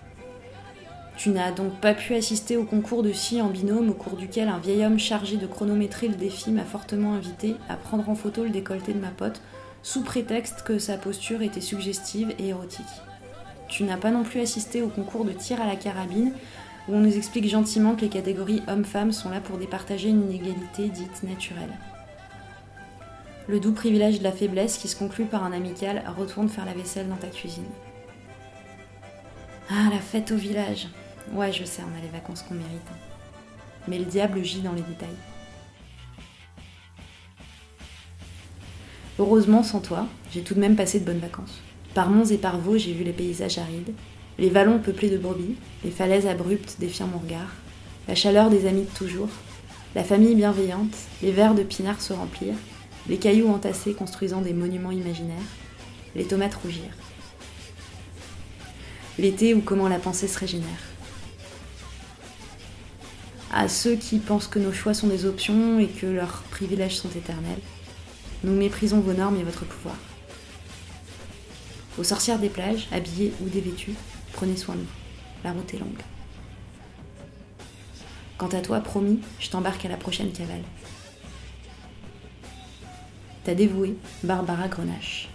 Tu n'as donc pas pu assister au concours de scie en binôme au cours duquel un vieil homme chargé de chronométrer le défi m'a fortement invité à prendre en photo le décolleté de ma pote sous prétexte que sa posture était suggestive et érotique. Tu n'as pas non plus assisté au concours de tir à la carabine où on nous explique gentiment que les catégories hommes-femmes sont là pour départager une inégalité dite naturelle. Le doux privilège de la faiblesse qui se conclut par un amical retourne faire la vaisselle dans ta cuisine. Ah, la fête au village. Ouais, je sais, on a les vacances qu'on mérite. Mais le diable gît dans les détails. Heureusement, sans toi, j'ai tout de même passé de bonnes vacances. Par monts et par vaux, j'ai vu les paysages arides, les vallons peuplés de brebis, les falaises abruptes défiant mon regard, la chaleur des amis de toujours, la famille bienveillante, les verres de pinard se remplir, les cailloux entassés construisant des monuments imaginaires, les tomates rougir. L'été ou comment la pensée se régénère. À ceux qui pensent que nos choix sont des options et que leurs privilèges sont éternels, nous méprisons vos normes et votre pouvoir. Aux sorcières des plages, habillées ou dévêtues, prenez soin de vous. La route est longue. Quant à toi, promis, je t'embarque à la prochaine cavale. Ta dévouée, Barbara Grenache.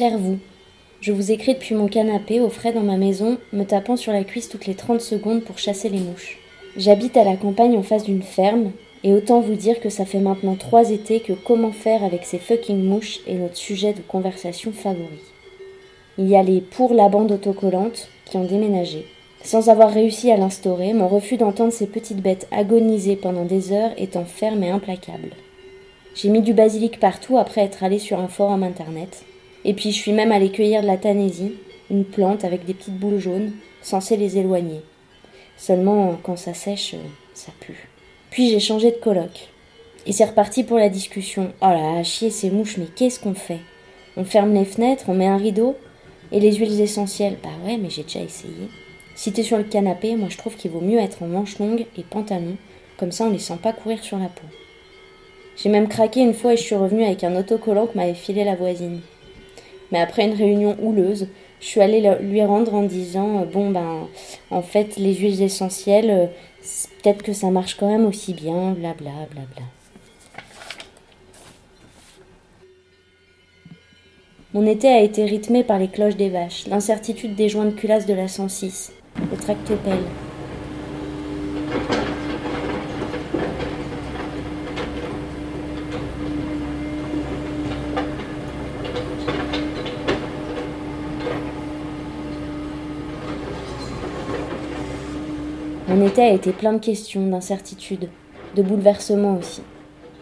Cher vous, je vous écris depuis mon canapé au frais dans ma maison, me tapant sur la cuisse toutes les 30 secondes pour chasser les mouches. J'habite à la campagne en face d'une ferme, et autant vous dire que ça fait maintenant trois étés que comment faire avec ces fucking mouches est notre sujet de conversation favori. Il y a les pour la bande autocollante qui ont déménagé. Sans avoir réussi à l'instaurer, mon refus d'entendre ces petites bêtes agoniser pendant des heures étant ferme et implacable. J'ai mis du basilic partout après être allé sur un forum internet. Et puis je suis même allé cueillir de la tanésie, une plante avec des petites boules jaunes, censée les éloigner. Seulement, quand ça sèche, ça pue. Puis j'ai changé de colloque. Et c'est reparti pour la discussion. Oh là, chier ces mouches, mais qu'est-ce qu'on fait? On ferme les fenêtres, on met un rideau Et les huiles essentielles Bah ouais, mais j'ai déjà essayé. Si t'es sur le canapé, moi je trouve qu'il vaut mieux être en manches longues et pantalon, comme ça on les sent pas courir sur la peau. J'ai même craqué une fois et je suis revenue avec un autocollant que m'avait filé la voisine. Mais après une réunion houleuse, je suis allée lui rendre en disant Bon, ben, en fait, les huiles essentielles, peut-être que ça marche quand même aussi bien, blabla, blabla. Mon été a été rythmé par les cloches des vaches, l'incertitude des joints de culasse de la 106, le tractopelle. Mon été a été plein de questions, d'incertitudes, de bouleversements aussi.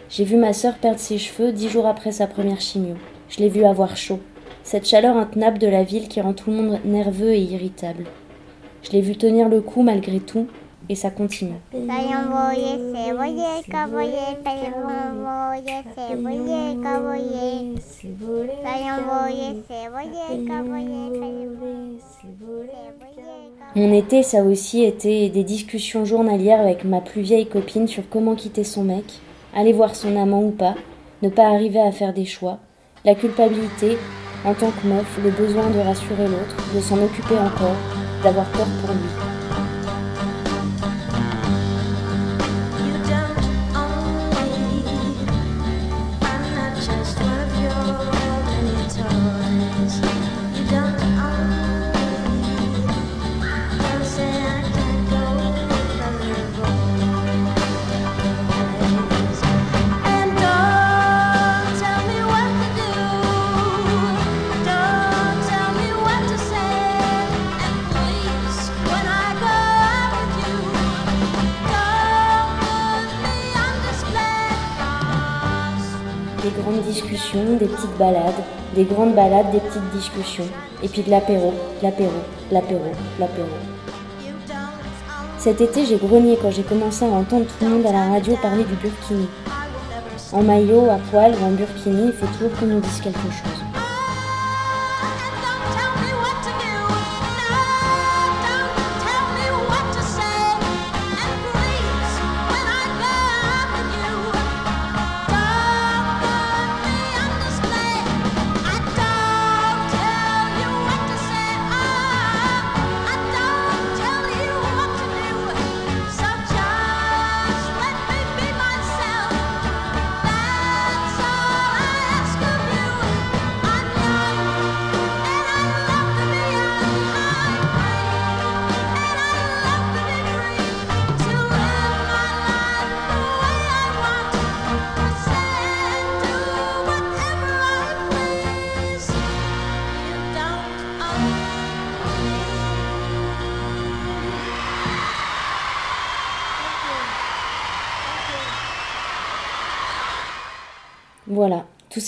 J'ai vu ma sœur perdre ses cheveux dix jours après sa première chimio. Je l'ai vu avoir chaud. Cette chaleur intenable de la ville qui rend tout le monde nerveux et irritable. Je l'ai vu tenir le coup malgré tout, et ça continue. Mon été, ça aussi été des discussions journalières avec ma plus vieille copine sur comment quitter son mec, aller voir son amant ou pas, ne pas arriver à faire des choix, la culpabilité, en tant que meuf, le besoin de rassurer l'autre, de s'en occuper encore, d'avoir peur pour lui. Des petites balades, des grandes balades, des petites discussions, et puis de l'apéro, l'apéro, l'apéro, l'apéro. Cet été, j'ai grogné quand j'ai commencé à entendre tout le monde à la radio parler du burkini. En maillot, à poil ou en burkini, il faut toujours qu'on nous dise quelque chose.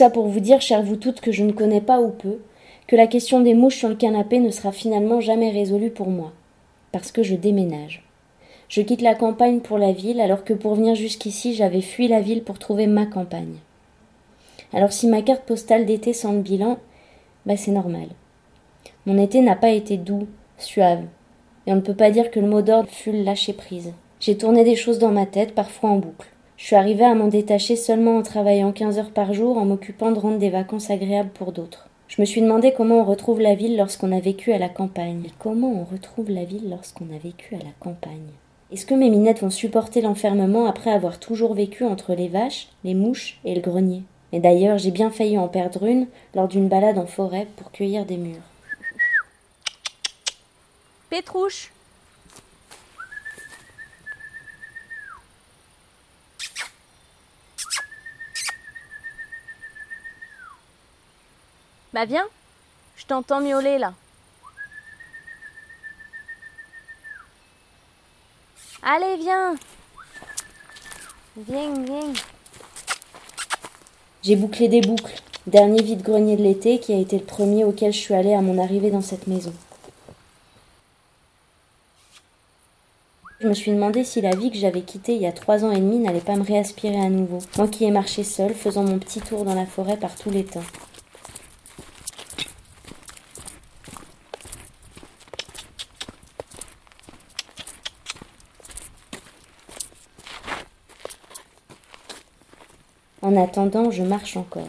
Pour vous dire, chère vous toutes, que je ne connais pas ou peu, que la question des mouches sur le canapé ne sera finalement jamais résolue pour moi, parce que je déménage. Je quitte la campagne pour la ville, alors que pour venir jusqu'ici, j'avais fui la ville pour trouver ma campagne. Alors si ma carte postale d'été sent le bilan, bah c'est normal. Mon été n'a pas été doux, suave, et on ne peut pas dire que le mot d'ordre fut le lâcher prise. J'ai tourné des choses dans ma tête, parfois en boucle. Je suis arrivée à m'en détacher seulement en travaillant 15 heures par jour, en m'occupant de rendre des vacances agréables pour d'autres. Je me suis demandé comment on retrouve la ville lorsqu'on a vécu à la campagne. Et comment on retrouve la ville lorsqu'on a vécu à la campagne? Est-ce que mes minettes vont supporter l'enfermement après avoir toujours vécu entre les vaches, les mouches et le grenier? Et d'ailleurs, j'ai bien failli en perdre une lors d'une balade en forêt pour cueillir des mûres. Pétrouche Bah viens, je t'entends miauler là. Allez, viens Viens, viens J'ai bouclé des boucles, dernier vide-grenier de l'été qui a été le premier auquel je suis allée à mon arrivée dans cette maison. Je me suis demandé si la vie que j'avais quittée il y a trois ans et demi n'allait pas me réaspirer à nouveau, moi qui ai marché seule, faisant mon petit tour dans la forêt par tous les temps. Attendant, je marche encore.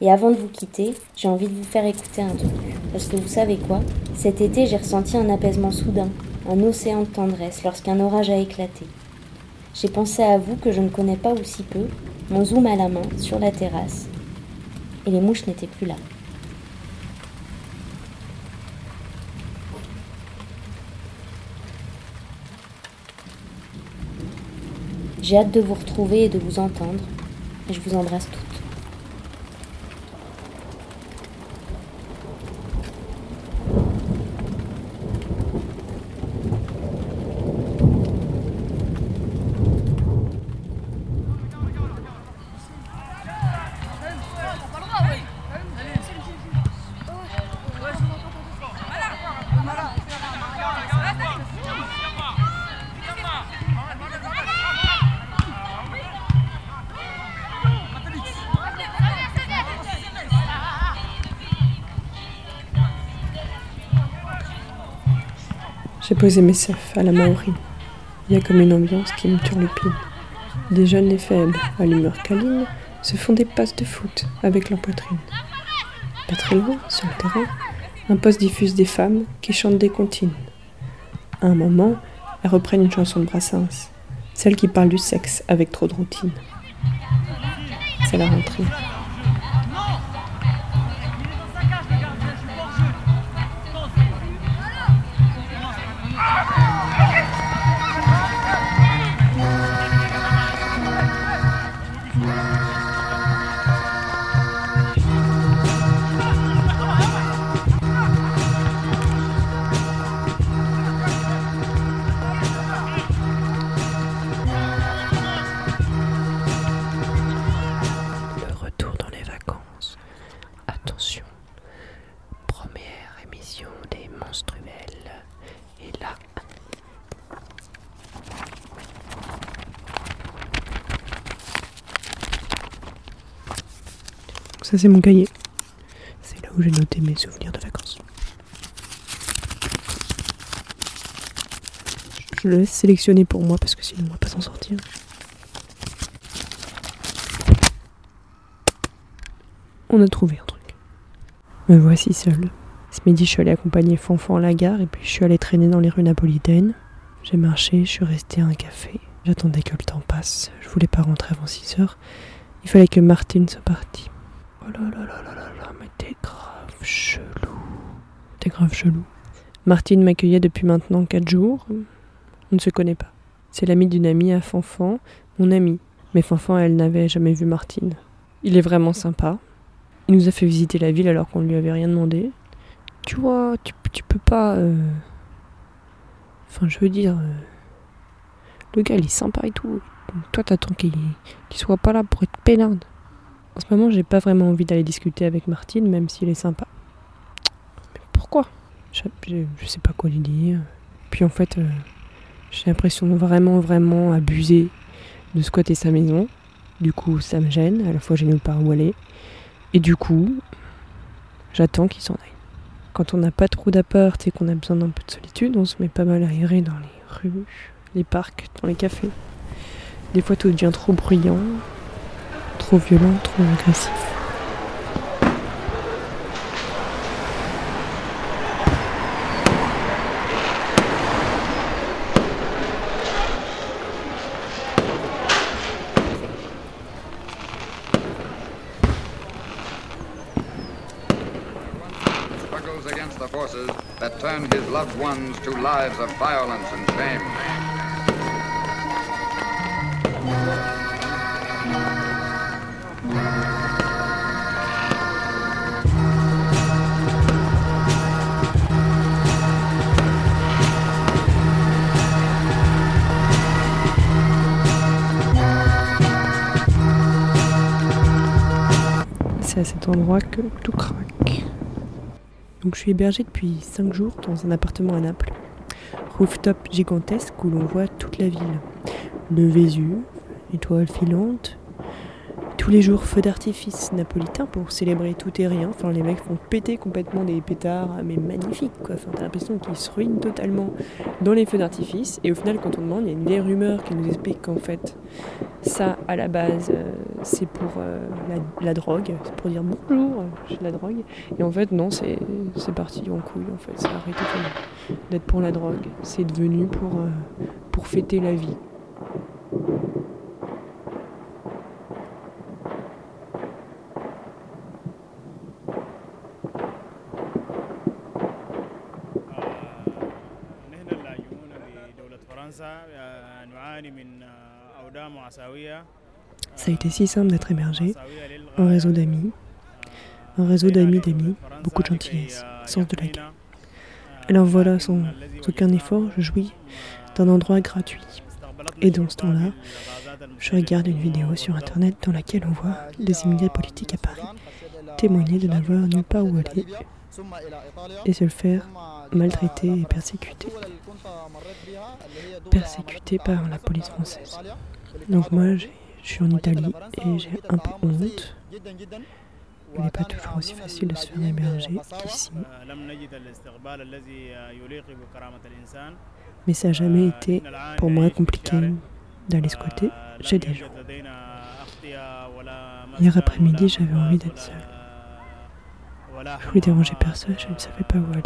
Et avant de vous quitter, j'ai envie de vous faire écouter un truc. Parce que vous savez quoi? Cet été, j'ai ressenti un apaisement soudain, un océan de tendresse lorsqu'un orage a éclaté. J'ai pensé à vous que je ne connais pas aussi peu, mon zoom à la main, sur la terrasse. Et les mouches n'étaient plus là. J'ai hâte de vous retrouver et de vous entendre. Je vous embrasse toutes. J'ai posé mes seufs à la Maori. Il y a comme une ambiance qui me turlupine. Des jeunes et faibles, à l'humeur câline, se font des passes de foot avec leur poitrine. Pas très loin, sur le terrain, un poste diffuse des femmes qui chantent des comptines. À un moment, elles reprennent une chanson de Brassens, celle qui parle du sexe avec trop de routine. C'est la rentrée. C'est mon cahier. C'est là où j'ai noté mes souvenirs de vacances. Je le laisse sélectionner pour moi parce que sinon on va pas s'en sortir. On a trouvé un truc. Me voici seule. Ce midi, je suis allée accompagner Fanfan à la gare et puis je suis allée traîner dans les rues napolitaines. J'ai marché, je suis restée à un café. J'attendais que le temps passe. Je voulais pas rentrer avant 6 heures. Il fallait que Martine soit partie. Oh là là là là là là, mais t'es grave chelou. T'es grave chelou. Martine m'accueillait depuis maintenant 4 jours. On ne se connaît pas. C'est l'amie d'une amie à Fanfan, mon amie. Mais Fanfan, elle n'avait jamais vu Martine. Il est vraiment sympa. Il nous a fait visiter la ville alors qu'on ne lui avait rien demandé. Tu vois, tu, peux pas. euh, Enfin, je veux dire. euh, Le gars, il est sympa et tout. Toi, t'attends qu'il qu'il soit pas là pour être peinarde. En ce moment, j'ai pas vraiment envie d'aller discuter avec Martine, même s'il est sympa. Pourquoi? Je, je, je sais pas quoi lui dire. Puis en fait, euh, j'ai l'impression de vraiment, vraiment abuser de squatter sa maison. Du coup, ça me gêne. À la fois, j'ai nulle part où aller. Et du coup, j'attends qu'il s'en aille. Quand on n'a pas trop d'appart et qu'on a besoin d'un peu de solitude, on se met pas mal à errer dans les rues, les parcs, dans les cafés. Des fois, tout devient trop bruyant, trop violent, trop agressif. against the forces that turned his loved ones to lives of violence and shame. C'est à cet endroit que tout craque. Donc je suis hébergée depuis 5 jours dans un appartement à Naples. Rooftop gigantesque où l'on voit toute la ville. Le Vésu, étoiles filantes. Tous les jours, feu d'artifice napolitain pour célébrer tout et rien. Enfin, les mecs font péter complètement des pétards, mais magnifiques quoi. Enfin, t'as l'impression qu'ils se ruinent totalement dans les feux d'artifice. Et au final, quand on demande, il y a une vieille rumeur qui nous explique qu'en fait, ça, à la base, euh, c'est pour euh, la, drogue. C'est pour dire bonjour, euh, j'ai la drogue. Et en fait, non, c'est c'est parti en couille. En fait, ça a arrêté d'être pour la drogue. C'est devenu pour, pour fêter la vie. Ça a été si simple d'être hébergé. Un réseau d'amis. Un réseau d'amis d'amis. Beaucoup de gentillesse. Sens de la guerre. Alors voilà, sans aucun effort, je jouis d'un endroit gratuit. Et dans ce temps-là, je regarde une vidéo sur internet dans laquelle on voit des immigrés politiques à Paris témoigner de n'avoir nulle part où aller et se le faire maltraiter et persécuter. Persécuté par la police française. Donc moi, je suis en Italie et j'ai un peu honte. Il n'est pas toujours aussi facile de se faire héberger qu'ici. Mais ça n'a jamais été pour moi compliqué d'aller squatter chez des gens. Hier après-midi, j'avais envie d'être seule. Je voulais déranger personne, je ne savais pas où aller.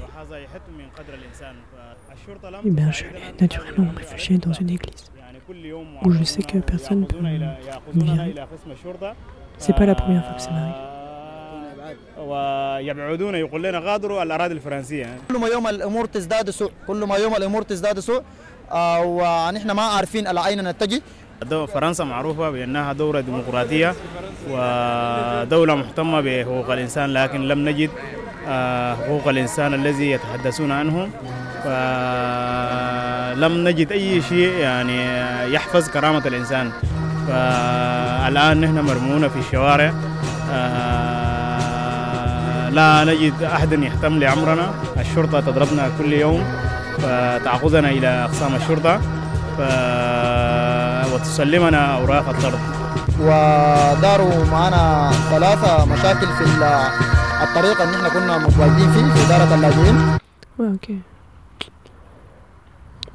Eh bien, je suis allée naturellement me réfugier dans une église. Où je sais que personne ne peut me virer. C'est pas la première fois que ça m'arrive. ويبعدون يقول لنا غادروا الأراضي الفرنسية كل ما يوم الأمور تزداد سوء كل ما يوم الأمور تزداد سوء آه ونحن ما عارفين على أين نتجه فرنسا معروفة بأنها دولة ديمقراطية ودولة مهتمة بحقوق الإنسان لكن لم نجد آه، حقوق الإنسان الذي يتحدثون عنه فلم نجد أي شيء يعني يحفظ كرامة الإنسان. فالآن نحن مرمونا في الشوارع. آه، لا نجد أحدا يهتم لأمرنا. الشرطة تضربنا كل يوم فتأخذنا إلى أقسام الشرطة ف... وتسلمنا أوراق الطرد. وداروا معنا ثلاثة مشاكل في ال- الطريق اللي إحنا كنا متواجدين فيه في إدارة اللاجئين. ok.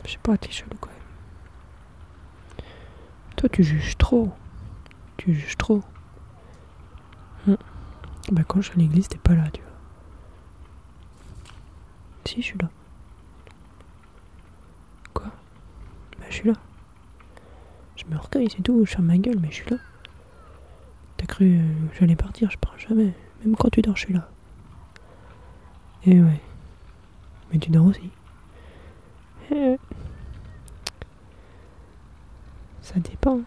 Je sais pas, t'es chelou quand même. Toi, tu juges trop. Tu juges trop. Hum. Bah, quand je suis à l'église, t'es pas là, tu vois. Si, je suis là. Quoi? Bah, je suis là. Je me recueille, c'est tout. Je ferme ma gueule, mais je suis là. T'as cru euh, que j'allais partir? Je pars jamais. Même quand tu dors, je suis là. Et ouais. Mais tu dors aussi. Eh ouais. Ça dépend.